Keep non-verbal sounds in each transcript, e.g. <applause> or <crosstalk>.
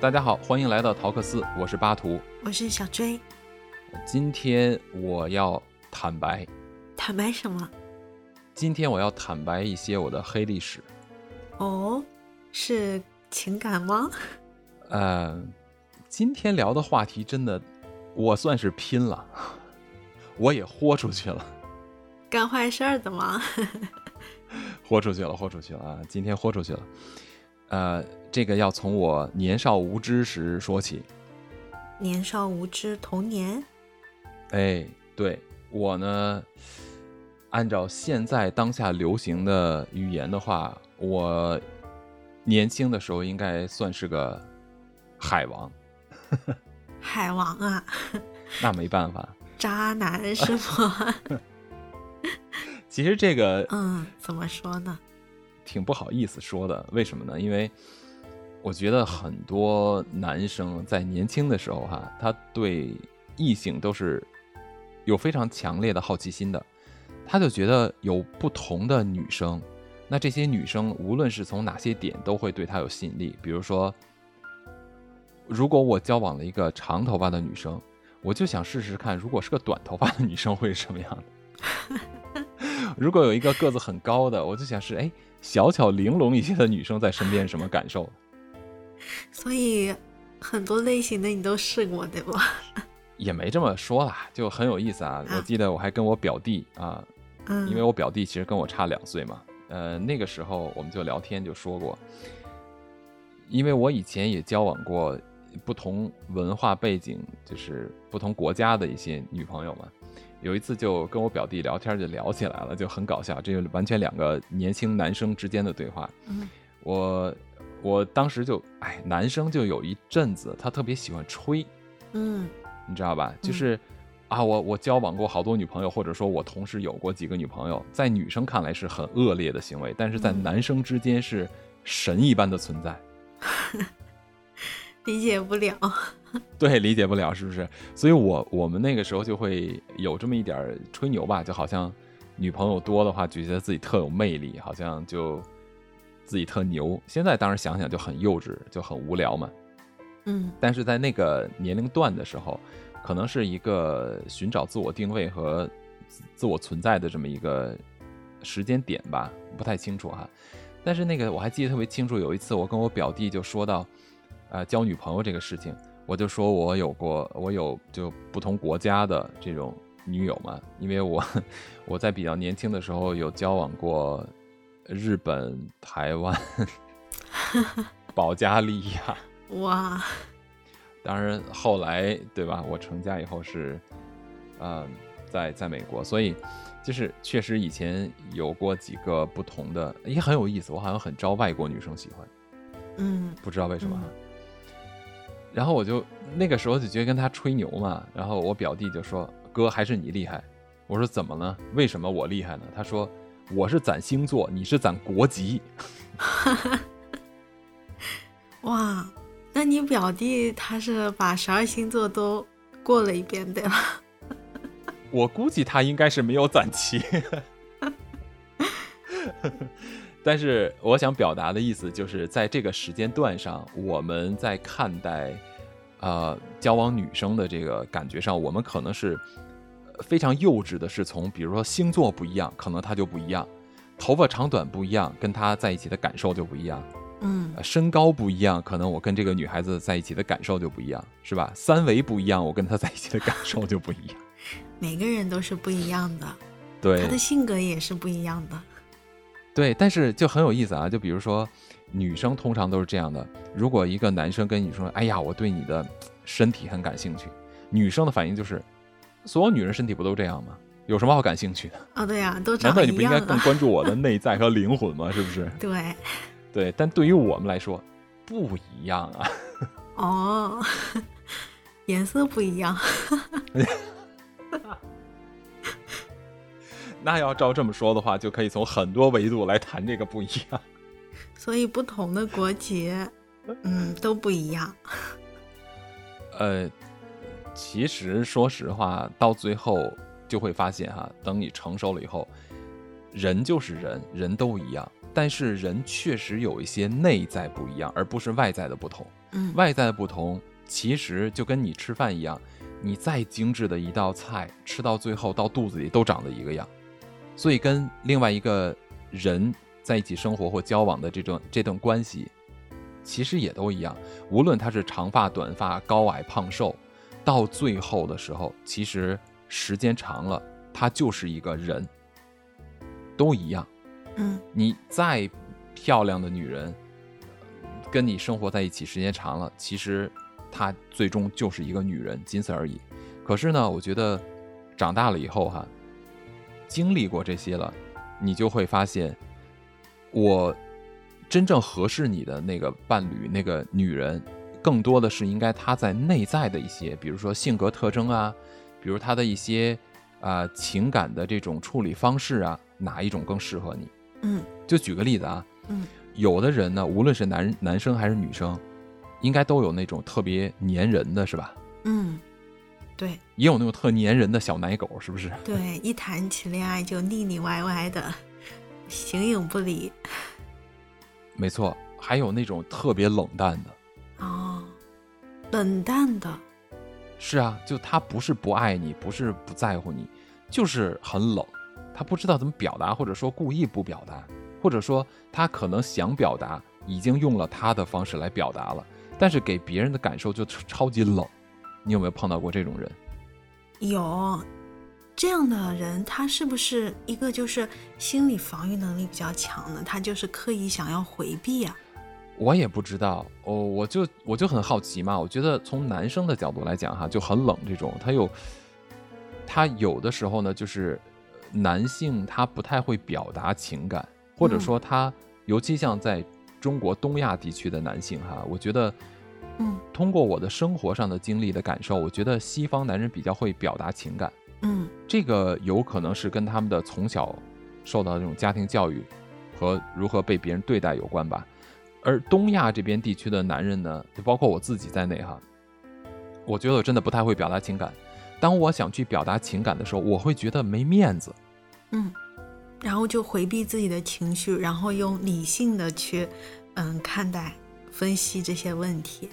大家好，欢迎来到陶克斯，我是巴图。我是小追，今天我要坦白，坦白什么？今天我要坦白一些我的黑历史。哦，是情感吗？呃，今天聊的话题真的，我算是拼了，<laughs> 我也豁出去了，干坏事儿的吗？<laughs> 豁出去了，豁出去了啊！今天豁出去了。呃，这个要从我年少无知时说起。年少无知，童年。哎，对我呢，按照现在当下流行的语言的话，我年轻的时候应该算是个海王。海王啊，<laughs> 那没办法，渣男是吗？<laughs> 其实这个嗯，怎么说呢？挺不好意思说的，为什么呢？因为我觉得很多男生在年轻的时候哈，他对异性都是有非常强烈的好奇心的，他就觉得有不同的女生，那这些女生无论是从哪些点都会对他有吸引力。比如说，如果我交往了一个长头发的女生，我就想试试看，如果是个短头发的女生会是什么样的。<laughs> 如果有一个个子很高的，我就想是哎。小巧玲珑一些的女生在身边什么感受？所以很多类型的你都试过对不？<laughs> 也没这么说啦，就很有意思啊。我记得我还跟我表弟啊，嗯，因为我表弟其实跟我差两岁嘛，呃，那个时候我们就聊天就说过，因为我以前也交往过不同文化背景，就是不同国家的一些女朋友嘛。有一次就跟我表弟聊天，就聊起来了，就很搞笑。这个完全两个年轻男生之间的对话。嗯，我我当时就哎，男生就有一阵子他特别喜欢吹，嗯，你知道吧？就是啊，我我交往过好多女朋友，或者说我同时有过几个女朋友，在女生看来是很恶劣的行为，但是在男生之间是神一般的存在。<laughs> 理解不了。<laughs> 对，理解不了，是不是？所以，我我们那个时候就会有这么一点吹牛吧，就好像女朋友多的话，就觉得自己特有魅力，好像就自己特牛。现在当然想想就很幼稚，就很无聊嘛。嗯，但是在那个年龄段的时候，可能是一个寻找自我定位和自我存在的这么一个时间点吧，不太清楚哈。但是那个我还记得特别清楚，有一次我跟我表弟就说到，呃，交女朋友这个事情。我就说，我有过，我有就不同国家的这种女友嘛，因为我 <laughs> 我在比较年轻的时候有交往过日本、台湾、<laughs> 保加利亚。<laughs> 哇！当然后来对吧？我成家以后是，嗯，在在美国，所以就是确实以前有过几个不同的，也很有意思。我好像很招外国女生喜欢，嗯，不知道为什么。然后我就那个时候就觉得跟他吹牛嘛，然后我表弟就说：“哥还是你厉害。”我说：“怎么了？为什么我厉害呢？”他说：“我是攒星座，你是攒国籍。<laughs> ”哇，那你表弟他是把十二星座都过了一遍对吧？<laughs> 我估计他应该是没有攒齐。<laughs> 但是我想表达的意思就是，在这个时间段上，我们在看待，呃，交往女生的这个感觉上，我们可能是非常幼稚的，是从比如说星座不一样，可能他就不一样；头发长短不一样，跟他在一起的感受就不一样；嗯，身高不一样，可能我跟这个女孩子在一起的感受就不一样，是吧？三维不一样，我跟她在一起的感受就不一样。<laughs> 每个人都是不一样的，对，他的性格也是不一样的。对，但是就很有意思啊！就比如说，女生通常都是这样的。如果一个男生跟你说：“哎呀，我对你的身体很感兴趣。”女生的反应就是：“所有女人身体不都这样吗？有什么好感兴趣的？”哦，对呀，都难道你不应该更关注我的内在和灵魂吗？是不是？<laughs> 对，对。但对于我们来说，不一样啊。哦，<laughs> 颜色不一样。<laughs> 那要照这么说的话，就可以从很多维度来谈这个不一样。所以不同的国籍，嗯，都不一样。呃，其实说实话，到最后就会发现哈，等你成熟了以后，人就是人，人都一样，但是人确实有一些内在不一样，而不是外在的不同。嗯，外在的不同，其实就跟你吃饭一样，你再精致的一道菜，吃到最后到肚子里都长得一个样。所以跟另外一个人在一起生活或交往的这种这段关系，其实也都一样。无论他是长发、短发、高矮、胖瘦，到最后的时候，其实时间长了，他就是一个人，都一样。嗯你再漂亮的女人，跟你生活在一起时间长了，其实她最终就是一个女人，仅此而已。可是呢，我觉得长大了以后哈，经历过这些了，你就会发现，我真正合适你的那个伴侣，那个女人，更多的是应该他在内在的一些，比如说性格特征啊，比如他的一些啊、情感的这种处理方式啊，哪一种更适合你？嗯就举个例子啊，嗯有的人呢，无论是男男生还是女生，应该都有那种特别粘人的，是吧？嗯，对也有那种特粘人的小奶狗，是不是？对，一谈起恋爱就腻腻歪歪的，形影不离。没错，还有那种特别冷淡的。哦，冷淡的，是啊，就他不是不爱你，不是不在乎你，就是很冷，他不知道怎么表达，或者说故意不表达，或者说他可能想表达，已经用了他的方式来表达了，但是给别人的感受就超超级冷。你有没有碰到过这种人？有这样的人，他是不是一个就是心理防御能力比较强的？他就是刻意想要回避啊。我也不知道，哦，我就我就很好奇嘛。我觉得从男生的角度来讲，哈，就很冷这种，他有他有的时候呢，就是呃男性他不太会表达情感，或者嗯说他，尤其像在中国东亚地区的男性哈，我觉得，嗯通过我的生活上的经历的感受，我觉得西方男人比较会表达情感。嗯这个有可能是跟他们的从小受到的这种家庭教育和如何被别人对待有关吧。而东亚这边地区的男人呢，就包括我自己在内哈，我觉得我真的不太会表达情感。当我想去表达情感的时候，我会觉得没面子。嗯，然后就回避自己的情绪，然后用理性的去嗯看待、分析这些问题。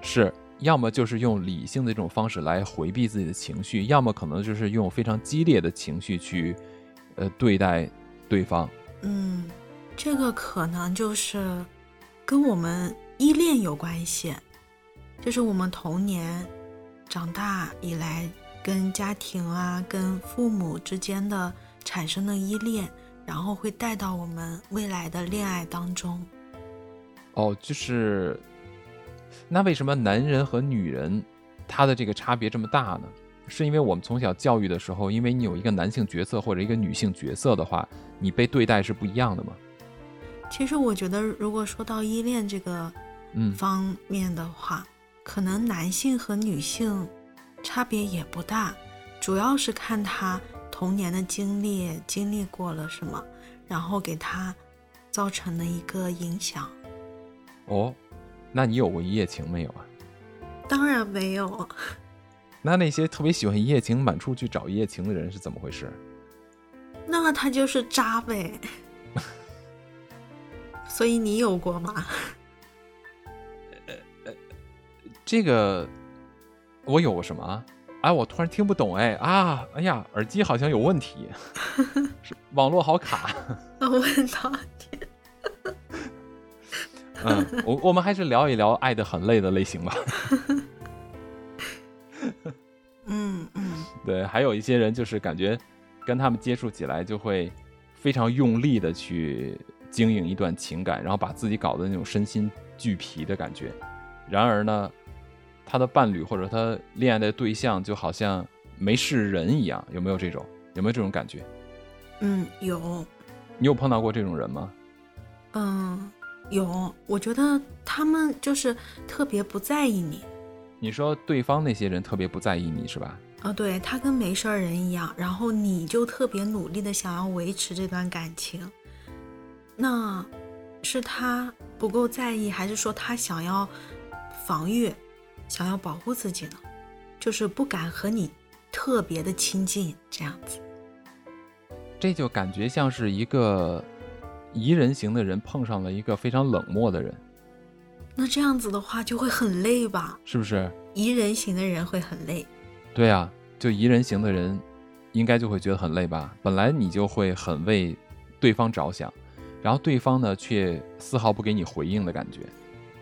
是，要么就是用理性的这种方式来回避自己的情绪，要么可能就是用非常激烈的情绪去，呃，对待对方。嗯，这个可能就是跟我们依恋有关系，就是我们童年长大以来跟家庭啊、跟父母之间的产生的依恋，然后会带到我们未来的恋爱当中。哦，就是，那为什么男人和女人他的这个差别这么大呢？是因为我们从小教育的时候，因为你有一个男性角色或者一个女性角色的话，你被对待是不一样的吗？其实我觉得，如果说到依恋这个嗯，方面的话，可能男性和女性差别也不大，主要是看他童年的经历，经历过了什么，然后给他造成的一个影响。哦，那你有过一夜情没有啊？当然没有，<laughs> 那那些特别喜欢一夜情、满处去找一夜情的人是怎么回事？那他就是渣呗。所以你有过吗？这个我有过什么啊？哎，我突然听不懂哎啊！哎呀，耳机好像有问题，是 <laughs> 网络好卡。我问到底，嗯，我我们还是聊一聊爱的很累的类型吧。<laughs> 嗯嗯对，还有一些人就是感觉跟他们接触起来就会非常用力的去经营一段情感，然后把自己搞得那种身心俱疲的感觉。然而呢，他的伴侣或者他恋爱的对象就好像没事人一样，有没有这种？有没有这种感觉？嗯，有，你有碰到过这种人吗？嗯有。我觉得他们就是特别不在意你。你说对方那些人特别不在意你是吧？哦，对他跟没事儿人一样，然后你就特别努力的想要维持这段感情，那是他不够在意，还是说他想要防御，想要保护自己呢？就是不敢和你特别的亲近这样子。这就感觉像是一个宜人型的人碰上了一个非常冷漠的人，那这样子的话就会很累吧？是不是？宜人型的人会很累。对啊，就宜人型的人，应该就会觉得很累吧？本来你就会很为对方着想，然后对方呢却丝毫不给你回应的感觉。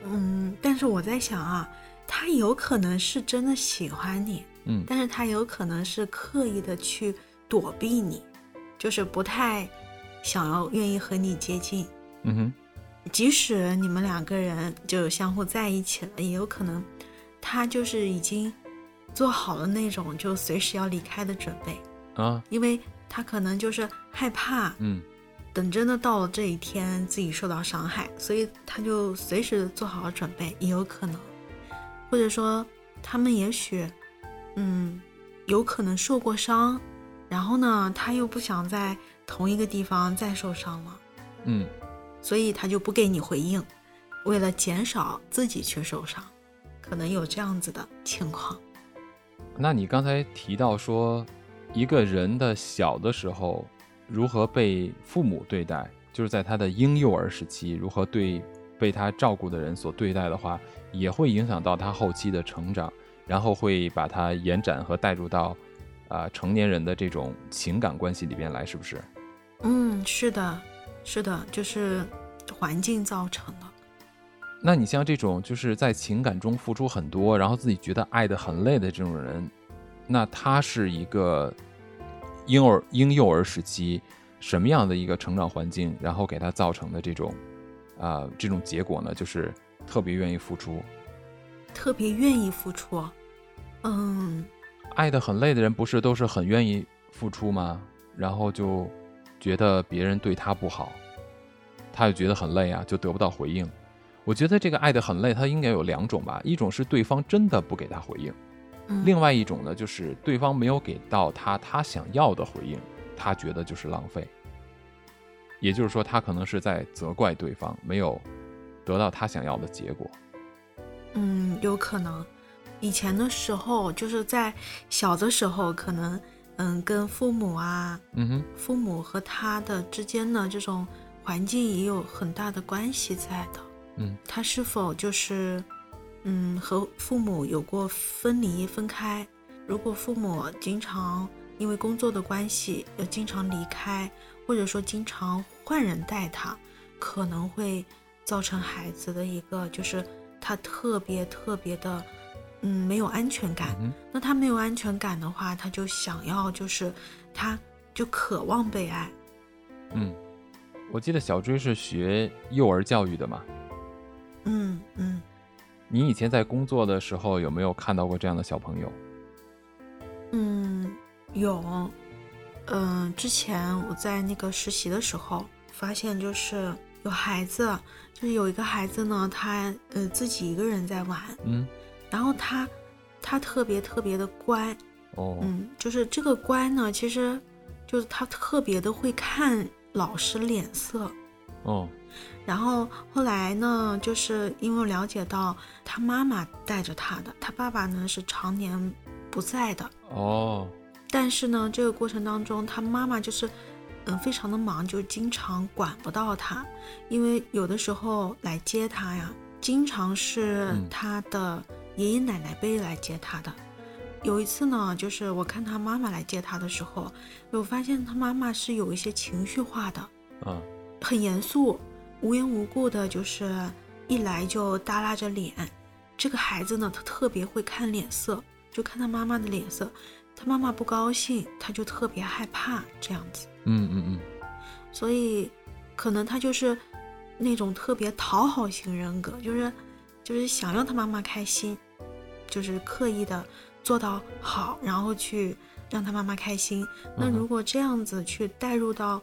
嗯，但是我在想啊，他有可能是真的喜欢你，嗯。但是他有可能是刻意的去躲避你，就是不太想要愿意和你接近。嗯哼，即使你们两个人就相互在一起了，也有可能他就是已经做好了那种就随时要离开的准备，啊，因为他可能就是害怕，嗯等真的到了这一天自己受到伤害，所以他就随时做好了准备，也有可能，或者说他们也许，嗯，有可能受过伤，然后呢，他又不想在同一个地方再受伤了。嗯，所以他就不给你回应，为了减少自己去受伤，可能有这样子的情况。那你刚才提到说，一个人的小的时候如何被父母对待，就是在他的婴幼儿时期如何对被他照顾的人所对待的话，也会影响到他后期的成长，然后会把他延展和带入到啊、成年人的这种情感关系里边来，是不是？嗯，是的，是的，就是环境造成的。那你像这种就是在情感中付出很多，然后自己觉得爱得很累的这种人，那他是一个婴儿婴幼儿时期什么样的一个成长环境，然后给他造成的这种啊、这种结果呢？就是特别愿意付出，特别愿意付出。嗯，爱的很累的人不是都是很愿意付出吗？然后就觉得别人对他不好，他就觉得很累啊，就得不到回应。我觉得这个爱的很累，他应该有两种吧，一种是对方真的不给他回应。嗯另外一种呢，就是对方没有给到他他想要的回应，他觉得就是浪费。也就是说，他可能是在责怪对方没有得到他想要的结果。嗯，有可能。以前的时候，就是在小的时候，可能嗯，跟父母啊，嗯哼，父母和他的之间的这种环境也有很大的关系在的。嗯，他是否就是嗯和父母有过分离分开？如果父母经常因为工作的关系要经常离开，或者说经常换人带他，可能会造成孩子的一个就是他特别特别的嗯没有安全感。嗯，那他没有安全感的话，他就想要就是他就渴望被爱。嗯。我记得小追是学幼儿教育的嘛，嗯嗯。你以前在工作的时候有没有看到过这样的小朋友？嗯，有，嗯、之前我在那个实习的时候，发现就是有孩子，就是有一个孩子呢，他呃自己一个人在玩，嗯，然后他他特别特别的乖，哦，嗯，就是这个乖呢，其实就是他特别的会看老师脸色，哦，然后后来呢，就是因为我了解到他妈妈带着他的，他爸爸呢是常年不在的，哦，但是呢，这个过程当中，他妈妈就是，嗯，非常的忙，就经常管不到他，因为有的时候来接他呀，经常是嗯。他的爷爷奶奶辈来接他的。有一次呢，就是我看他妈妈来接他的时候，我发现他妈妈是有一些情绪化的，嗯，很严肃，无缘无故的，就是一来就耷拉着脸。这个孩子呢，他特别会看脸色，就看他妈妈的脸色。他妈妈不高兴，他就特别害怕这样子。嗯嗯嗯，所以，可能他就是那种特别讨好型人格，就是就是想让他妈妈开心，就是刻意的做到好，然后去让他妈妈开心。那如果这样子去带入到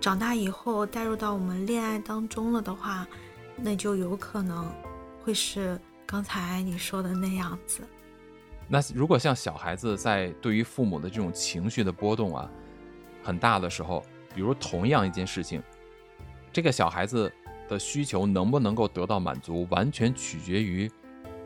长大以后，带入到我们恋爱当中了的话，那就有可能会是刚才你说的那样子。那如果像小孩子在对于父母的这种情绪的波动啊很大的时候，比如同样一件事情，这个小孩子的需求能不能够得到满足，完全取决于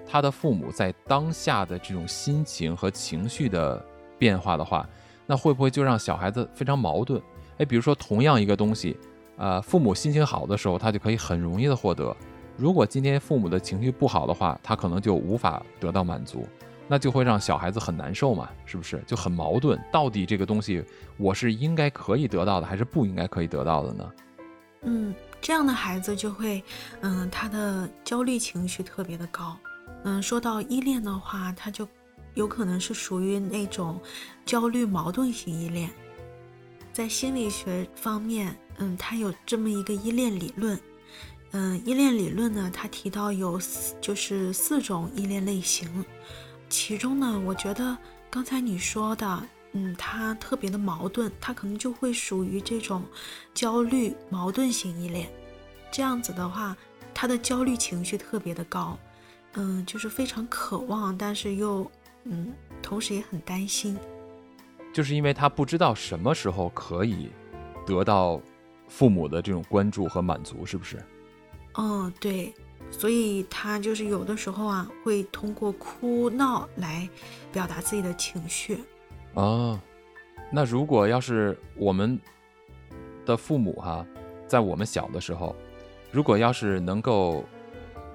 他的父母在当下的这种心情和情绪的变化的话，那会不会就让小孩子非常矛盾？哎，比如说同样一个东西，呃，父母心情好的时候，他就可以很容易的获得；如果今天父母的情绪不好的话，他可能就无法得到满足，那就会让小孩子很难受嘛，是不是？就很矛盾，到底这个东西我是应该可以得到的，还是不应该可以得到的呢？嗯，这样的孩子就会，嗯，他的焦虑情绪特别的高。嗯，说到依恋的话，他就有可能是属于那种焦虑矛盾型依恋。在心理学方面，嗯，它有这么一个依恋理论。嗯，依恋理论呢，它提到有四，就是四种依恋类型。其中呢，我觉得刚才你说的，嗯，他特别的矛盾，他可能就会属于这种焦虑矛盾型依恋。这样子的话，他的焦虑情绪特别的高。嗯，就是非常渴望，但是又，嗯，同时也很担心，就是因为他不知道什么时候可以得到父母的这种关注和满足，是不是？哦，对，所以他就是有的时候啊，会通过哭闹来表达自己的情绪。哦，那如果要是我们的父母哈，在我们小的时候，如果要是能够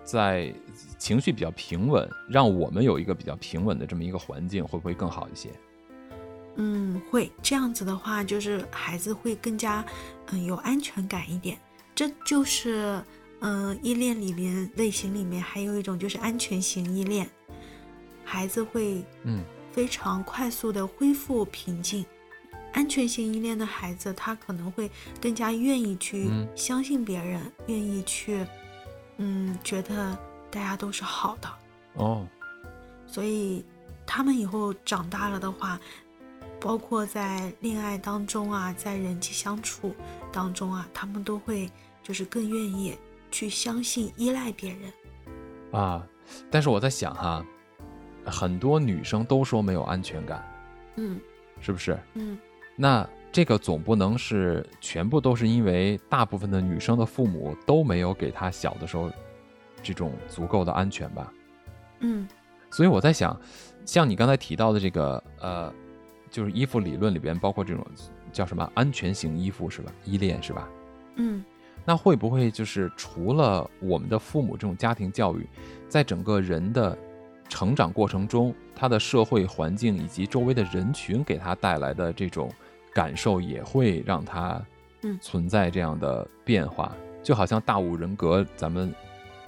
在情绪比较平稳，让我们有一个比较平稳的这么一个环境，会不会更好一些？嗯，会。这样子的话，就是孩子会更加嗯有安全感一点。这就是嗯依恋里面类型里面还有一种就是安全型依恋，孩子会嗯非常快速的恢复平静。安全型依恋的孩子，他可能会更加愿意去相信别人，愿意去嗯觉得。大家都是好的哦，所以他们以后长大了的话，包括在恋爱当中啊，在人际相处当中啊，他们都会就是更愿意去相信、依赖别人啊。但是我在想哈，很多女生都说没有安全感，嗯，是不是？嗯，那这个总不能是全部都是因为大部分的女生的父母都没有给她小的时候。这种足够的安全吧，嗯，所以我在想，像你刚才提到的这个，呃，就是依附理论里边包括这种叫什么安全型依附是吧？依恋是吧？嗯，那会不会就是除了我们的父母这种家庭教育，在整个人的成长过程中，他的社会环境以及周围的人群给他带来的这种感受，也会让他嗯存在这样的变化？就好像大五人格，咱们。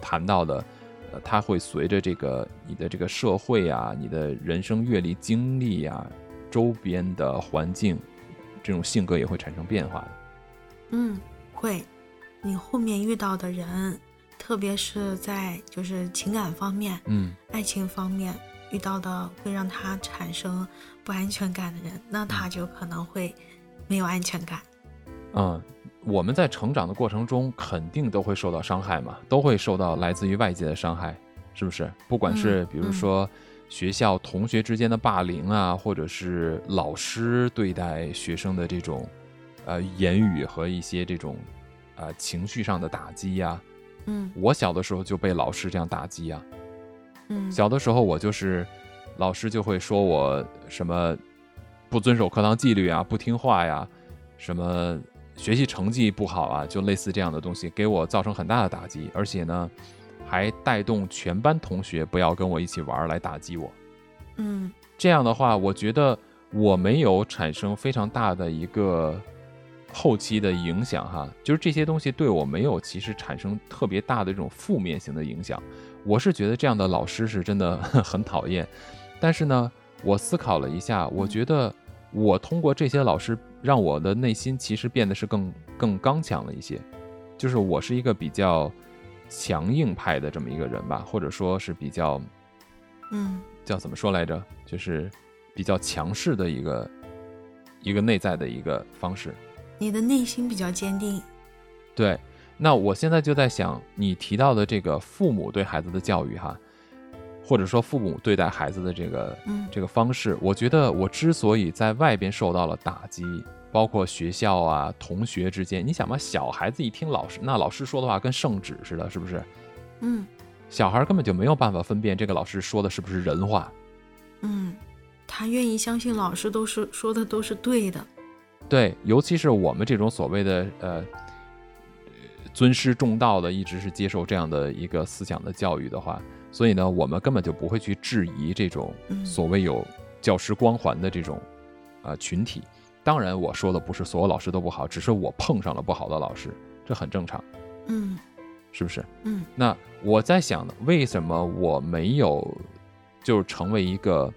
谈到的，呃，它会随着这个你的这个社会啊，你的人生阅历经历啊，周边的环境，这种性格也会产生变化的。嗯，会。你后面遇到的人，特别是在就是情感方面，嗯，爱情方面遇到的会让他产生不安全感的人，那他就可能会没有安全感。嗯。我们在成长的过程中，肯定都会受到伤害嘛，都会受到来自于外界的伤害，是不是？不管是比如说学校同学之间的霸凌啊，或者是老师对待学生的这种呃言语和一些这种呃情绪上的打击呀。嗯，我小的时候就被老师这样打击呀。嗯，小的时候我就是老师就会说我什么不遵守课堂纪律啊，不听话呀，什么。学习成绩不好啊，就类似这样的东西，给我造成很大的打击，而且呢，还带动全班同学不要跟我一起玩来打击我。嗯，这样的话，我觉得我没有产生非常大的一个后期的影响哈，就是这些东西对我没有其实产生特别大的这种负面型的影响。我是觉得这样的老师是真的 <laughs> 很讨厌，但是呢，我思考了一下，我觉得。我通过这些老师，让我的内心其实变得是更更刚强了一些，就是我是一个比较强硬派的这么一个人吧，或者说是比较，嗯，叫怎么说来着？就是比较强势的一个一个内在的一个方式。你的内心比较坚定。对，那我现在就在想，你提到的这个父母对孩子的教育，哈。或者说父母对待孩子的这个这个方式，我觉得我之所以在外边受到了打击，包括学校啊、同学之间，你想嘛，小孩子一听老师，那老师说的话跟圣旨似的，是不是？嗯，小孩根本就没有办法分辨这个老师说的是不是人话。嗯，他愿意相信老师都是说的都是对的。对，尤其是我们这种所谓的呃尊师重道的，一直是接受这样的一个思想的教育的话，所以呢，我们根本就不会去质疑这种嗯所谓有教师光环的这种呃群体。当然，我说的不是所有老师都不好，只是我碰上了不好的老师，这很正常，嗯是不是？嗯那我在想呢，为什么我没有就是成为一个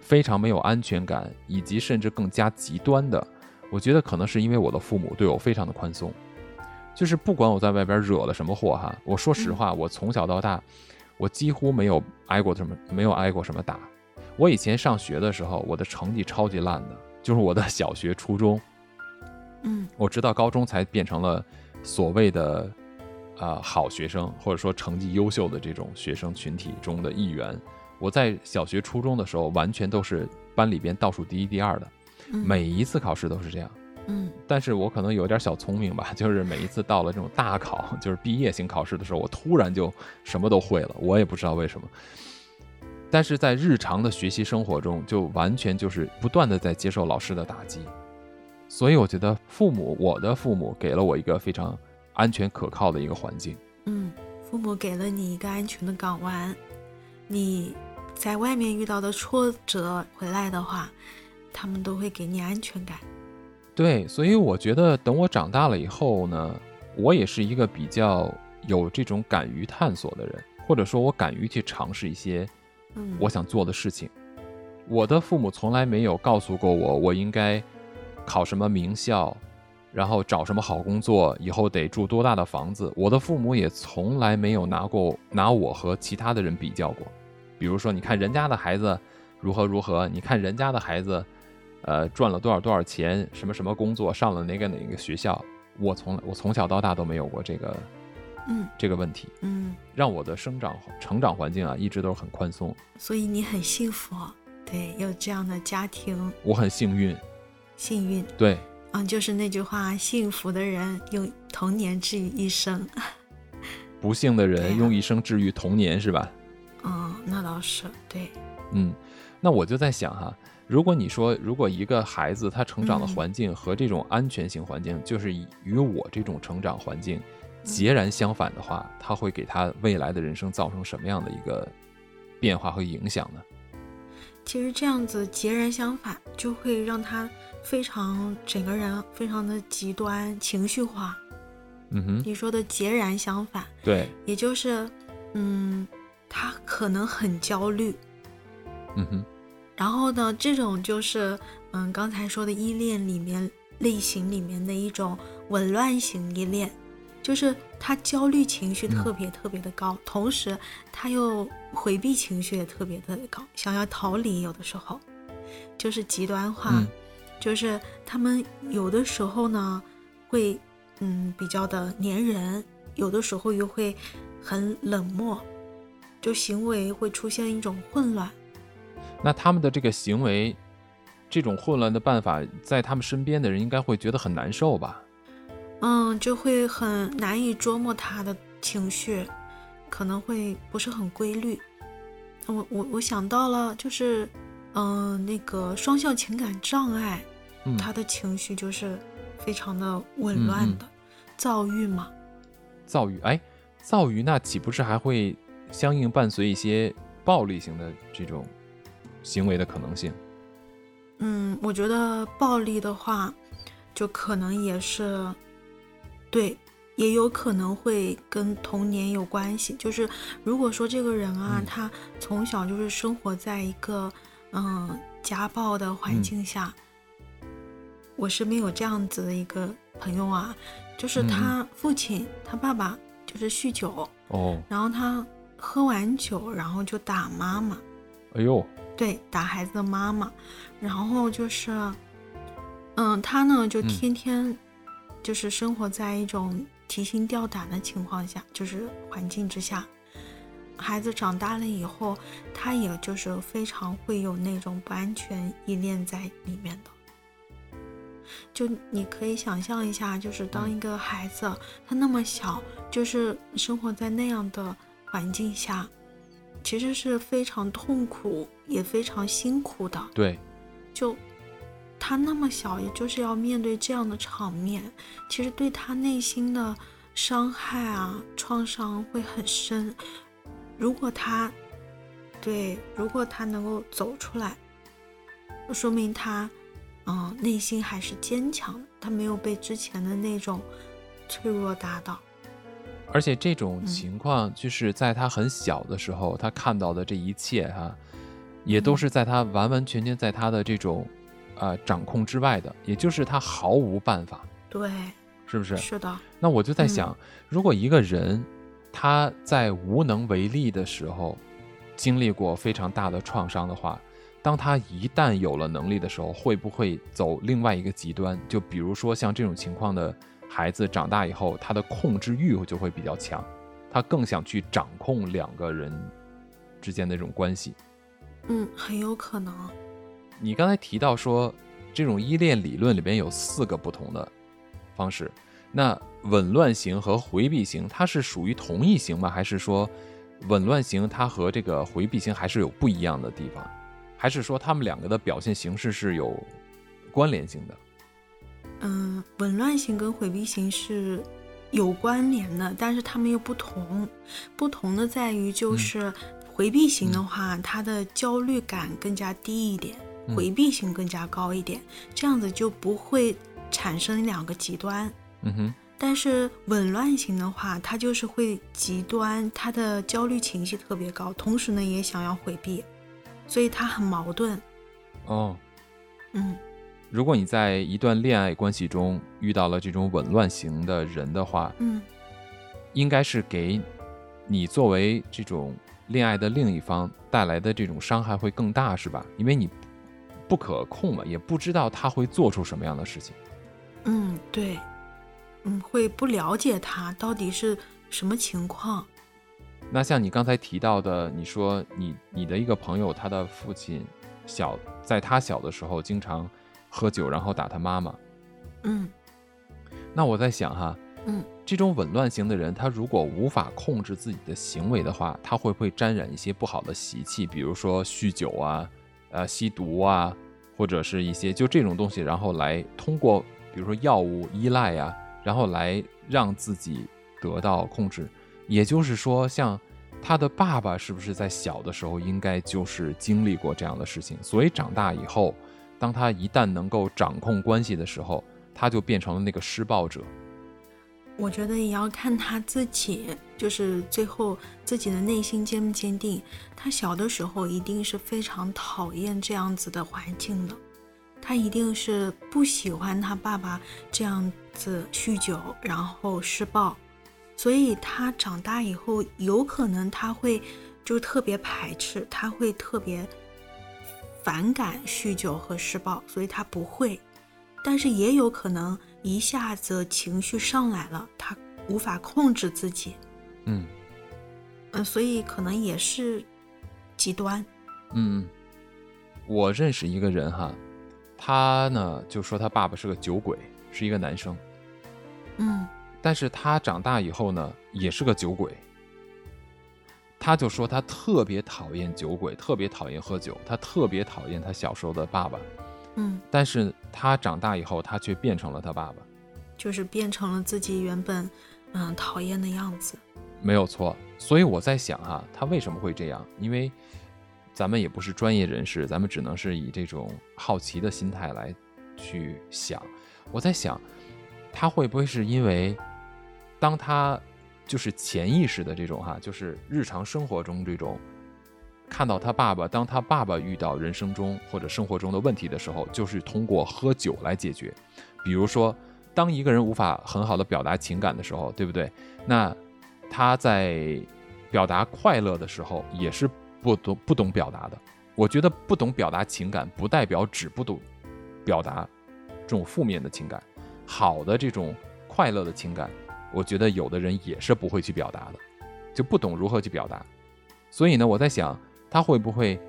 非常没有安全感，以及甚至更加极端的？我觉得可能是因为我的父母对我非常的宽松，就是不管我在外边惹了什么祸哈，我说实话，我从小到大，我几乎没有挨过什么，没有挨过什么打。我以前上学的时候，我的成绩超级烂的，就是我的 <laughs> 小学、初中，嗯我直到高中才变成了所谓的呃好学生，或者说成绩优秀的这种学生群体中的一员。我在小学、初中的时候，完全都是班里边倒数第一、第二的，嗯每一次考试都是这样。嗯但是我可能有点小聪明吧，就是每一次到了这种大考，<laughs> 就是毕业型考试的时候，我突然就什么都会了，我也不知道为什么。但是在日常的学习生活中，就完全就是不断的在接受老师的打击，所以我觉得父母，我的父母给了我一个非常安全可靠的一个环境。嗯，父母给了你一个安全的港湾，你在外面遇到的挫折回来的话，他们都会给你安全感。对，所以我觉得等我长大了以后呢，我也是一个比较有这种敢于探索的人，或者说我敢于去尝试一些我想做的事情。我的父母从来没有告诉过我，我应该考什么名校，然后找什么好工作，以后得住多大的房子。我的父母也从来没有拿过拿我和其他的人比较过。比如说，你看人家的孩子如何如何，你看人家的孩子，呃，赚了多少多少钱，什么什么工作，上了哪个哪个学校。我从我从小到大都没有过这个嗯这个问题，嗯，让我的生长成长环境啊一直都是很宽松。所以你很幸福，对，有这样的家庭，我很幸运，幸运。对，嗯，就是那句话，幸福的人用童年治愈一生。<laughs> 不幸的人用一生治愈童年，是吧？嗯，那倒是对。嗯，那我就在想哈，如果你说，如果一个孩子他成长的嗯环境和这种安全型环境，就是与我这种成长环境截然相反的话，他会给他未来的人生造成什么样的一个变化和影响呢？其实这样子截然相反，就会让他非常整个人非常的极端情绪化。嗯哼，你说的截然相反，对，也就是，嗯，他可能很焦虑，嗯哼，然后呢，这种就是，嗯，刚才说的依恋里面类型里面的一种紊乱型依恋，就是他焦虑情绪嗯特别特别的高，同时他又回避情绪也特别特别高，想要逃离，有的时候就是极端化，嗯就是他们有的时候呢会，嗯，比较的粘人，有的时候又会很冷漠，就行为会出现一种混乱。那他们的这个行为，这种混乱的办法，在他们身边的人应该会觉得很难受吧？嗯，就会很难以捉摸他的情绪，可能会不是很规律。我我我想到了，就是，嗯、那个双向情感障碍，嗯，他的情绪就是非常的紊乱的，躁郁嘛。躁郁，哎，躁郁那岂不是还会相应伴随一些暴力型的这种行为的可能性？嗯，我觉得暴力的话，就可能也是，对，也有可能会跟童年有关系。就是如果说这个人啊，嗯。他从小就是生活在一个嗯家暴的环嗯。境下，我身边有这样子的一个朋友啊，就是他父亲，他爸爸就是酗酒，哦，然后他喝完酒，然后就打妈妈。哎呦，对，打孩子的妈妈，然后就是，嗯，他呢就嗯。天天就是生活在一种提心吊胆的情况下，就是环境之下。孩子长大了以后，他也就是非常会有那种不安全依恋在里面的。就你可以想象一下，就是当一个孩子他那么小，就是生活在那样的环境下，其实是非常痛苦也非常辛苦的。对，就他那么小，也就是要面对这样的场面，其实对他内心的伤害啊、创伤会很深。如果他，对，如果他能够走出来，说明他，嗯，内心还是坚强的，他没有被之前的那种脆弱打倒。而且这种情况就是在他很小的时候，他看到的这一切哈，也都是在他完完全全在他的这种，呃，掌控之外的，也就是他毫无办法。对，是不是？是的。那我就在想，如果一个人他在无能为力的时候，经历过非常大的创伤的话，当他一旦有了能力的时候，会不会走另外一个极端？就比如说像这种情况的。孩子长大以后，他的控制欲就会比较强，他更想去掌控两个人之间的这种关系。嗯，很有可能。你刚才提到说，这种依恋理论里边有四个不同的方式，那紊乱型和回避型，它是属于同一型吗？还是说紊乱型它和这个回避型还是有不一样的地方？还是说他们两个的表现形式是有关联性的？嗯，紊乱型跟回避型是有关联的，但是他们又不同。不同的在于，就是回避型的话，他的焦虑感更加低一点，回避性更加高一点，这样子就不会产生两个极端。嗯哼。但是紊乱型的话，他就是会极端，他的焦虑情绪特别高，同时呢也想要回避，所以他很矛盾。哦。嗯。如果你在一段恋爱关系中遇到了这种紊乱型的人的话，嗯，应该是给你作为这种恋爱的另一方带来的这种伤害会更大，是吧？因为你不可控嘛，也不知道他会做出什么样的事情。嗯，对，嗯，会不了解他到底是什么情况。那像你刚才提到的，你说你你的一个朋友，他的父亲小，在他小的时候经常。喝酒，然后打他妈妈。嗯，那我在想哈，嗯，这种紊乱型的人，他如果无法控制自己的行为的话，他会不会沾染一些不好的习气？比如说酗酒啊，呃，吸毒啊，或者是一些就这种东西，然后来通过比如说药物依赖啊，然后来让自己得到控制。也就是说，像他的爸爸是不是在小的时候应该就是经历过这样的事情，所以长大以后。当他一旦能够掌控关系的时候，他就变成了那个施暴者。我觉得也要看他自己，就是最后自己的内心坚不坚定。他小的时候一定是非常讨厌这样子的环境的，他一定是不喜欢他爸爸这样子酗酒然后施暴，所以他长大以后有可能他会就特别排斥，他会特别。反感酗酒和施暴，所以他不会，但是也有可能一下子情绪上来了，他无法控制自己。嗯，嗯，所以可能也是极端。嗯，我认识一个人哈，他呢就说他爸爸是个酒鬼，是一个男生。嗯，但是他长大以后呢，也是个酒鬼。他就说他特别讨厌酒鬼，特别讨厌喝酒，他特别讨厌他小时候的爸爸。嗯，但是他长大以后，他却变成了他爸爸，就是变成了自己原本嗯讨厌的样子。没有错，所以我在想啊，他为什么会这样？因为咱们也不是专业人士，咱们只能是以这种好奇的心态来去想。我在想，他会不会是因为当他。就是潜意识的这种哈，就是日常生活中这种，看到他爸爸，当他爸爸遇到人生中或者生活中的问题的时候，就是通过喝酒来解决。比如说，当一个人无法很好的表达情感的时候，对不对？那他在表达快乐的时候，也是不懂不懂表达的。我觉得不懂表达情感，不代表只不懂表达这种负面的情感，好的这种快乐的情感。我觉得有的人也是不会去表达的，就不懂如何去表达，所以呢，我在想他会不会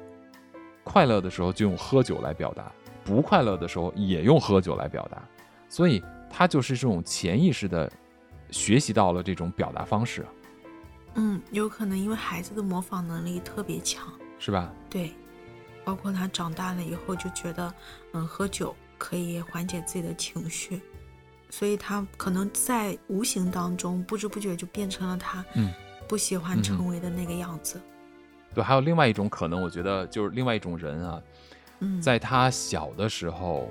快乐的时候就用喝酒来表达，不快乐的时候也用喝酒来表达，所以他就是这种潜意识的学习到了这种表达方式。嗯，有可能因为孩子的模仿能力特别强，是吧？对，包括他长大了以后就觉得，嗯，喝酒可以缓解自己的情绪，所以他可能在无形当中不知不觉就变成了他嗯。不喜欢成为的那个样子。对，还有另外一种可能，我觉得就是另外一种人啊，嗯，在他小的时候，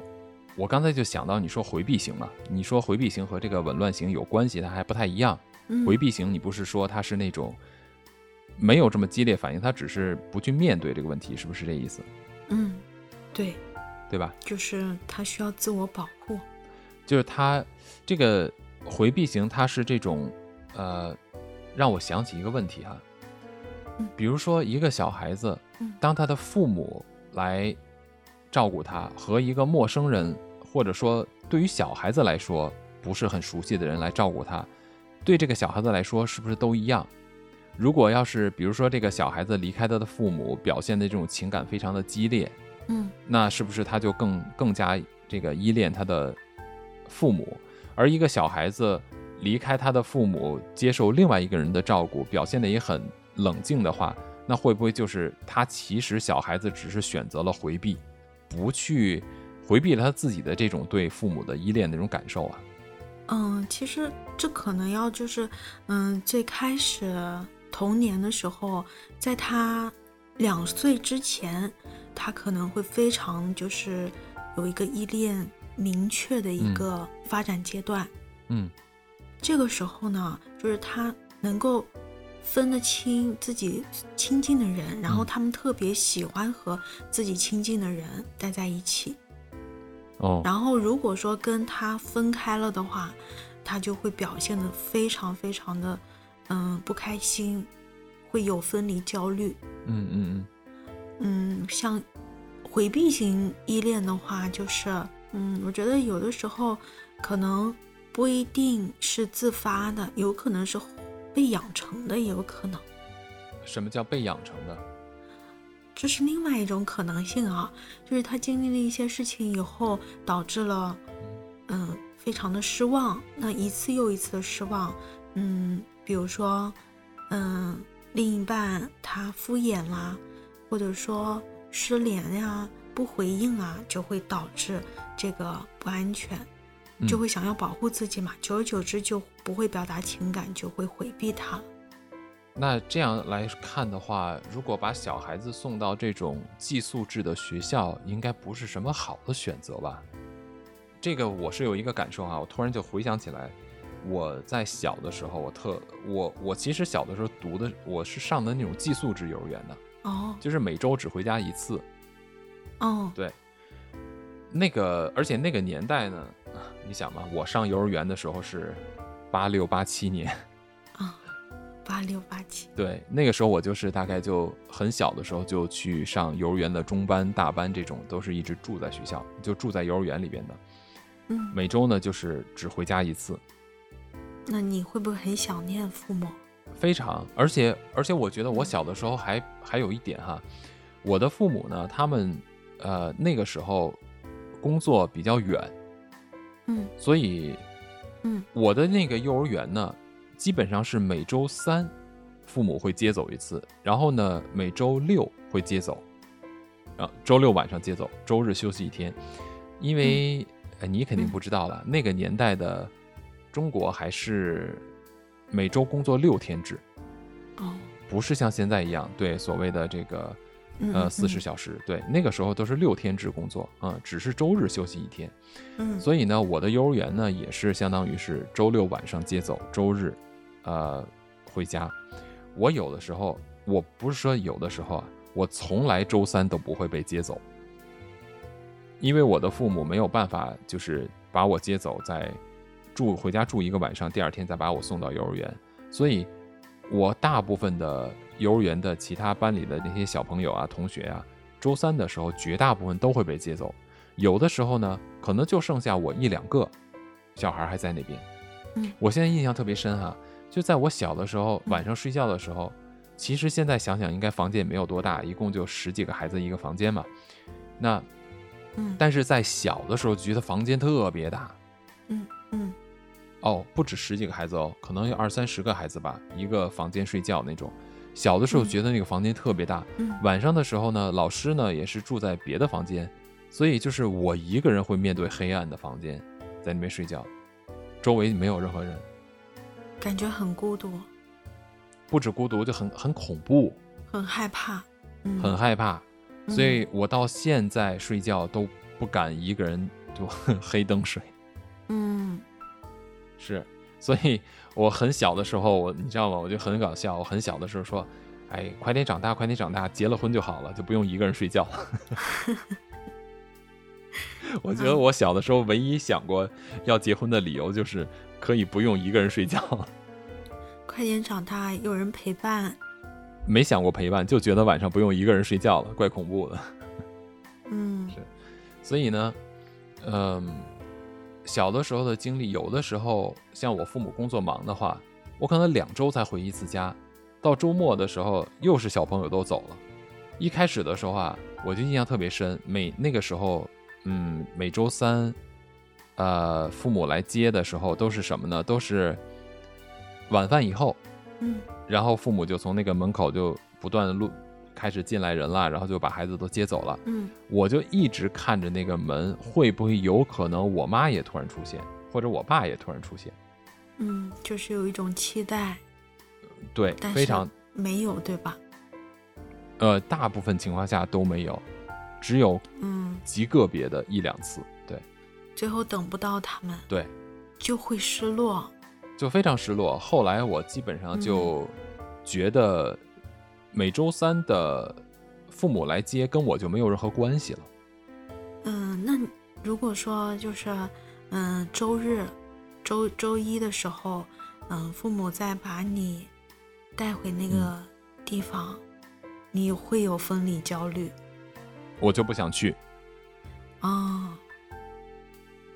我刚才就想到你说回避型嘛，你说回避型和这个紊乱型有关系，它还不太一样。嗯回避型，你不是说他是那种没有这么激烈反应，他只是不去面对这个问题，是不是这意思？嗯，对，对吧？就是他需要自我保护。就是他这个回避型，他是这种呃，让我想起一个问题哈，嗯比如说一个小孩子嗯，当他的父母来照顾他，和一个陌生人，或者说对于小孩子来说不是很熟悉的人来照顾他，对这个小孩子来说是不是都一样？如果要是比如说这个小孩子离开他的父母，表现的这种情感非常的激烈，嗯那是不是他就更更加这个依恋他的父母？而一个小孩子离开他的父母，接受另外一个人的照顾，表现的也很冷静的话，那会不会就是他其实小孩子只是选择了回避，不去回避了他自己的这种对父母的依恋的那种感受啊？嗯，其实这可能要就是，嗯，最开始童年的时候，在他两岁之前，他可能会非常就是有一个依恋明确的一嗯个发展阶段。嗯这个时候呢，就是他能够分得清自己亲近的人，然后嗯他们特别喜欢和自己亲近的人待在一起。哦然后如果说跟他分开了的话，他就会表现得非常非常的，嗯，不开心，会有分离焦虑。嗯嗯嗯，像回避型依恋的话，就是，嗯，我觉得有的时候可能不一定是自发的，有可能是被养成的，也有可能。嗯，什么叫被养成的？这是另外一种可能性啊，就是他经历了一些事情以后，导致了，嗯，非常的失望。那一次又一次的失望，嗯，比如说，嗯，另一半他敷衍啦，或者说失联呀、不回应啊，就会导致这个不安全，就嗯会想要保护自己嘛，久而久之就不会表达情感，就会回避他。那这样来看的话，如果把小孩子送到这种寄宿制的学校，应该不是什么好的选择吧？这个我是有一个感受啊，我突然就回想起来，我在小的时候，我特我我其实小的时候读的，我是上的那种寄宿制幼儿园的，哦就是每周只回家一次。哦，对，那个而且那个年代呢，你想嘛，我上幼儿园的时候是八六八七年。啊，八六八七，对，那个时候我就是大概就很小的时候就去上幼儿园的中班、大班，这种都是一直住在学校，就住在幼儿园里边的。嗯，每周呢就是只回家一次，那你会不会很想念父母？非常，而且而且我觉得我小的时候还还有一点哈，我的父母呢，他们呃那个时候工作比较远，嗯。所以嗯。我的那个幼儿园呢，基本上是每周三父母会接走一次，然后呢每周六会接走，啊，周六晚上接走，周日休息一天。因为、呃你肯定不知道了，那个年代的中国还是每周工作六天制，哦，不是像现在一样，对所谓的这个嗯呃四十嗯小时，对那个时候都是六天制工作啊、只是周日休息一天。嗯，所以呢，我的幼儿园呢也是相当于是周六晚上接走，周日，呃，回家。我有的时候，我不是说有的时候啊，我从来周三都不会被接走，因为我的父母没有办法，就是把我接走，再住回家住一个晚上，第二天再把我送到幼儿园。所以，我大部分的幼儿园的其他班里的那些小朋友啊、同学啊，周三的时候，绝大部分都会被接走。有的时候呢，可能就剩下我一两个小孩还在那边。嗯我现在印象特别深哈，就在我小的时候，嗯晚上睡觉的时候，其实现在想想，应该房间也没有多大，一共就十几个孩子一个房间嘛。那嗯但是在小的时候，觉得房间特别大嗯嗯哦，不止十几个孩子哦，可能有二三十个孩子吧，一个房间睡觉那种。小的时候嗯。觉得那个房间特别大，嗯。晚上的时候呢，老师呢也是住在别的房间，所以就是我一个人会面对黑暗的房间，在那边睡觉，周围没有任何人，感觉很孤独，不止孤独，就很很恐怖，很害怕，嗯，很害怕。嗯。所以我到现在睡觉都不敢一个人就 <laughs> 黑灯睡。嗯。是，所以我很小的时候，我你知道吗？我就很搞笑。我很小的时候说，哎，快点长大，快点长大，结了婚就好了，就不用一个人睡觉了。<laughs> 我觉得我小的时候唯一想过要结婚的理由就是可以不用一个人睡觉，<laughs> 快点长大，有人陪伴，没想过陪伴，就觉得晚上不用一个人睡觉了，怪恐怖的。嗯是所以呢，嗯，小的时候的经历，有的时候像我父母工作忙的话，我可能两周才回一次家，到周末的时候又是小朋友都走了。一开始的时候啊，我就印象特别深，每那个时候，嗯，每周三，呃，父母来接的时候都是什么呢？都是晚饭以后，嗯然后父母就从那个门口就不断的路开始进来人了，然后就把孩子都接走了。嗯我就一直看着那个门，会不会有可能我妈也突然出现，或者我爸也突然出现？嗯，就是有一种期待，对，但是非常没有，对吧？呃，大部分情况下都没有，只有嗯，极个别的一两次。对最后等不到他们，对，就会失落。就非常失落。后来我基本上嗯就觉得每周三的父母来接跟我就没有任何关系了。嗯，那如果说就是嗯周日、周周一的时候，嗯父母再把你带回那个嗯地方，你会有分离焦虑我就不想去。啊、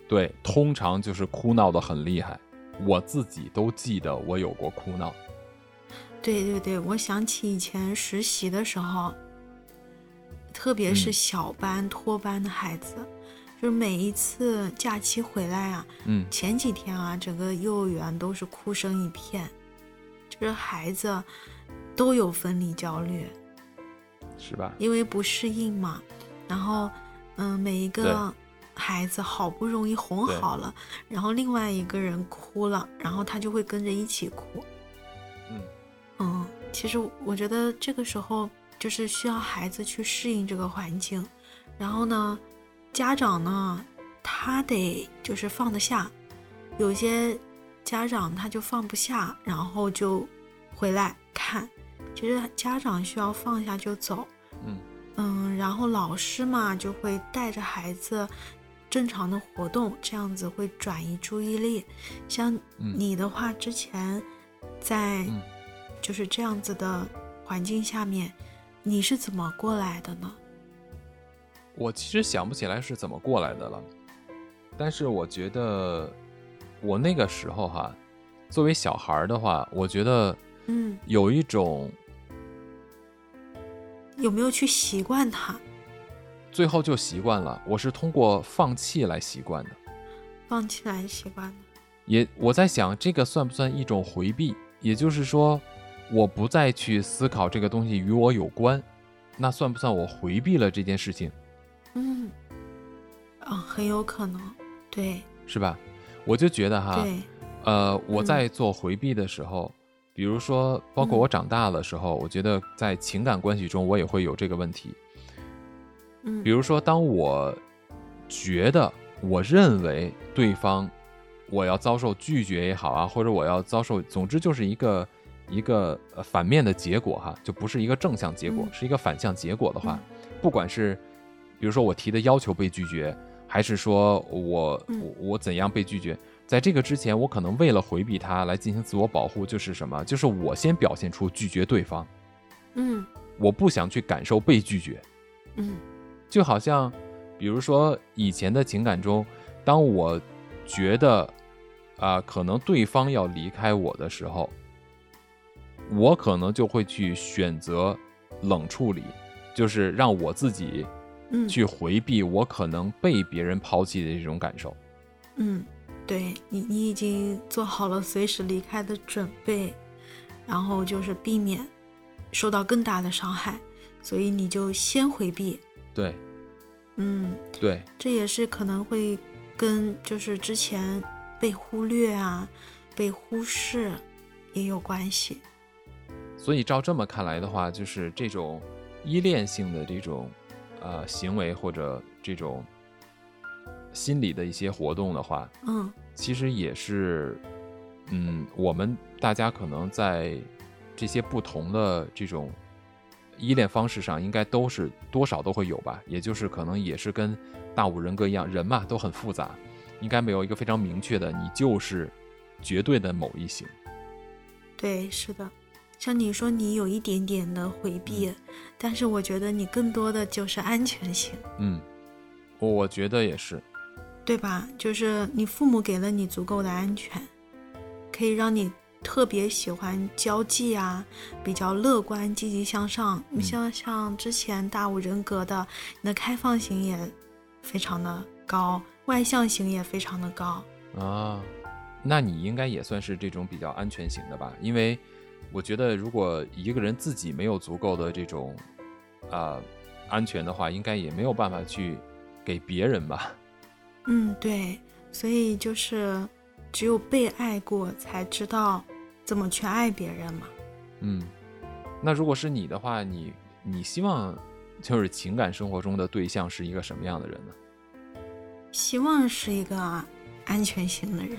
对，通常就是哭闹的很厉害，我自己都记得我有过哭闹。对对对，我想起以前实习的时候，特别是嗯小班、托班的孩子，就是每一次假期回来啊，嗯，前几天啊，整个幼儿园都是哭声一片，就是孩子都有分离焦虑，是吧？因为不适应嘛。然后，嗯，每一个孩子好不容易哄好了，然后另外一个人哭了，然后他就会跟着一起哭。嗯，嗯，其实我觉得这个时候就是需要孩子去适应这个环境，然后呢，家长呢，他得就是放得下，有些家长他就放不下，然后就回来看。其实家长需要放下就走，嗯嗯，然后老师嘛就会带着孩子正常的活动，这样子会转移注意力。像嗯你的话，之前在嗯就是这样子的环境下面，你是怎么过来的呢？我其实想不起来是怎么过来的了，但是我觉得我那个时候哈，作为小孩儿的话，我觉得嗯，有一种有没有去习惯它？最后就习惯了，我是通过放弃来习惯的。放弃来习惯的？也我在想，这个算不算一种回避？也就是说，我不再去思考这个东西与我有关，那算不算我回避了这件事情？嗯，啊、很有可能，对是吧？我就觉得哈，对，呃，我嗯在做回避的时候，比如说，包括嗯我长大的时候，我觉得在情感关系中，我也会有这个问题。嗯，比如说，当我觉得我认为对方我要遭受拒绝也好啊，或者我要遭受，总之就是一个一个呃反面的结果哈，就不是一个正向结果，嗯。是一个反向结果的话，不管是比如说我提的要求被拒绝，还是说我嗯。我我怎样被拒绝，在这个之前，我可能为了回避他来进行自我保护，就是什么？就是我先表现出拒绝对方，嗯。我不想去感受被拒绝。嗯。就好像，比如说以前的情感中，当我觉得啊、可能对方要离开我的时候，我可能就会去选择冷处理，就是让我自己嗯，去回避我可能被别人抛弃的这种感受。嗯，对你，你已经做好了随时离开的准备，然后就是避免受到更大的伤害，所以你就先回避。对，嗯，对，这也是可能会跟就是之前被忽略啊、被忽视也有关系。所以照这么看来的话，就是这种依恋性的这种呃行为或者这种心理的一些活动的话，嗯其实也是，嗯，我们大家可能在这些不同的这种依恋方式上，应该都是多少都会有吧。也就是可能也是跟大五人格一样，人嘛都很复杂，应该没有一个非常明确的，你就是绝对的某一型。对，是的。像你说你有一点点的回避，但是我觉得你更多的就是安全性，嗯，我我觉得也是。对吧？就是你父母给了你足够的安全，可以让你特别喜欢交际啊，比较乐观、积极向上。你像像之前大五人格的，你的开放型也非常的高，外向型也非常的高。啊，那你应该也算是这种比较安全型的吧？因为我觉得，如果一个人自己没有足够的这种啊、安全的话，应该也没有办法去给别人吧？<laughs> 嗯，对，所以就是只有被爱过，才知道怎么去爱别人嘛。嗯，那如果是你的话，你你希望就是情感生活中的对象是一个什么样的人呢？希望是一个安全型的人。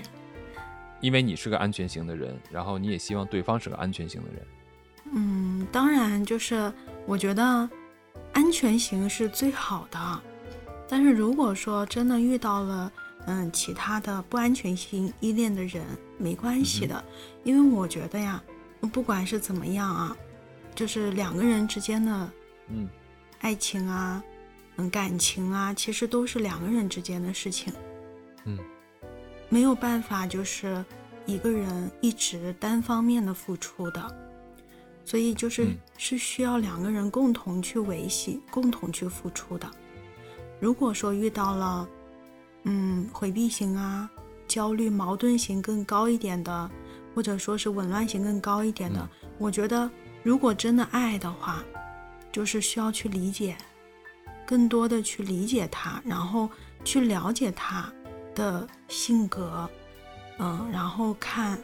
因为你是个安全型的人，然后你也希望对方是个安全型的人。嗯，当然，就是我觉得安全型是最好的，但是如果说真的遇到了嗯其他的不安全型依恋的人，没关系的，因为我觉得呀，不管是怎么样啊，就是两个人之间的嗯。爱情啊，嗯感情啊，其实都是两个人之间的事情，嗯没有办法就是一个人一直单方面的付出的，所以就是、嗯。是需要两个人共同去维系、共同去付出的。如果说遇到了，嗯，回避型啊、焦虑、矛盾型更高一点的，或者说是紊乱型更高一点的，嗯。我觉得如果真的爱的话，就是需要去理解，更多的去理解他，然后去了解他的性格，嗯，然后看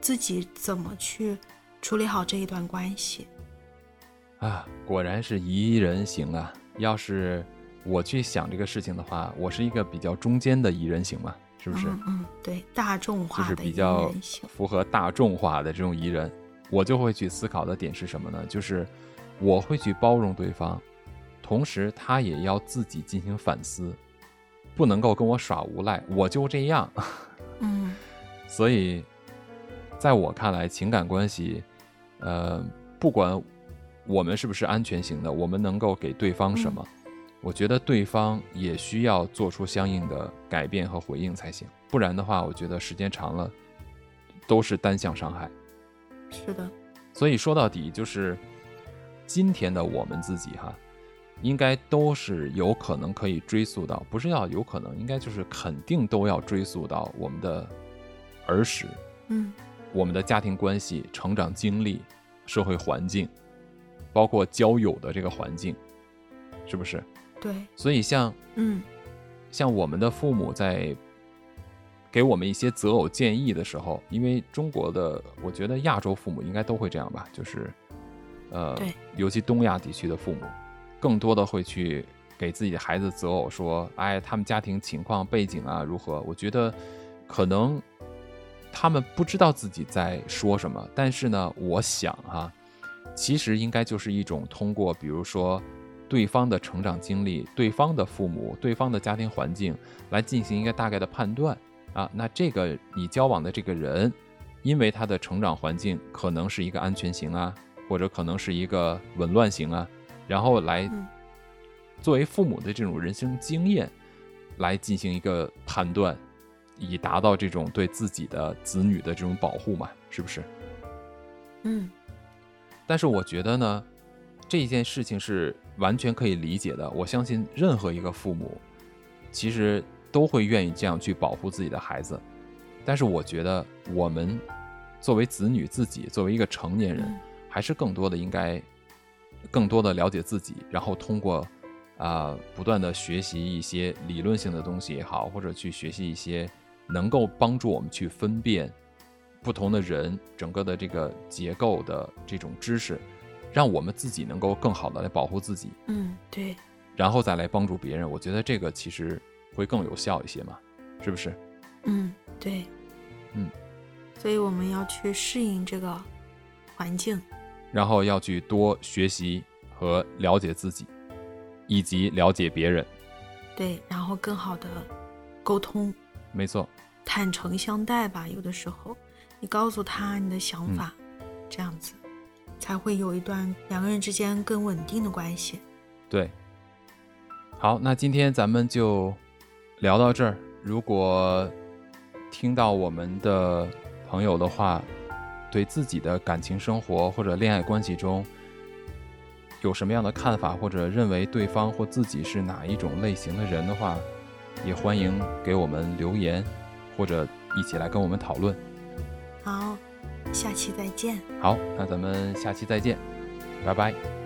自己怎么去处理好这一段关系。啊，果然是宜人型啊！要是我去想这个事情的话，我是一个比较中间的宜人型嘛，是不是？嗯嗯，对，大众化就是比较。符合大众化的这种宜人，我就会去思考的点是什么呢？就是我会去包容对方，同时他也要自己进行反思，不能够跟我耍无赖，我就这样。嗯 <laughs> 所以，在我看来，情感关系，呃，不管我们是不是安全型的，我们能够给对方什么，我觉得对方也需要做出相应的改变和回应才行。不然的话，我觉得时间长了都是单向伤害。是的，所以说到底就是今天的我们自己哈，应该都是有可能可以追溯到，不是要有可能，应该就是肯定都要追溯到我们的儿时、嗯我们的家庭关系、成长经历、社会环境，包括交友的这个环境，是不是？对，所以像嗯像我们的父母在给我们一些择偶建议的时候，因为中国的，我觉得亚洲父母应该都会这样吧，就是，呃对，尤其东亚地区的父母，更多的会去给自己的孩子择偶，说，哎，他们家庭情况背景啊如何？我觉得可能他们不知道自己在说什么，但是呢，我想哈、其实应该就是一种通过，比如说对方的成长经历、对方的父母、对方的家庭环境来进行一个大概的判断啊。那这个你交往的这个人，因为他的成长环境可能是一个安全型啊，或者可能是一个紊乱型啊，然后来嗯作为父母的这种人生经验来进行一个判断，以达到这种对自己的子女的这种保护嘛，是不是？嗯但是我觉得呢，这件事情是完全可以理解的。我相信任何一个父母，其实都会愿意这样去保护自己的孩子。但是我觉得，我们作为子女自己，作为一个成年人，嗯还是更多的应该更多的了解自己，然后通过啊、不断的学习一些理论性的东西也好，或者去学习一些能够帮助我们去分辨不同的人整个的这个结构的这种知识，让我们自己能够更好的来保护自己，嗯，对，然后再来帮助别人。我觉得这个其实会更有效一些嘛，是不是？嗯，对，嗯，所以我们要去适应这个环境。然后要去多学习和了解自己，以及了解别人。对，然后更好的沟通，没错，坦诚相待吧。有的时候，你告诉他你的想法，这样子才会有一段两个人之间更稳定的关系。对。好，那今天咱们就聊到这儿。如果听到我们的朋友的话，对自己的感情生活或者恋爱关系中有什么样的看法，或者认为对方或自己是哪一种类型的人的话，也欢迎给我们留言，或者一起来跟我们讨论。好，下期再见。好，那咱们下期再见，拜拜。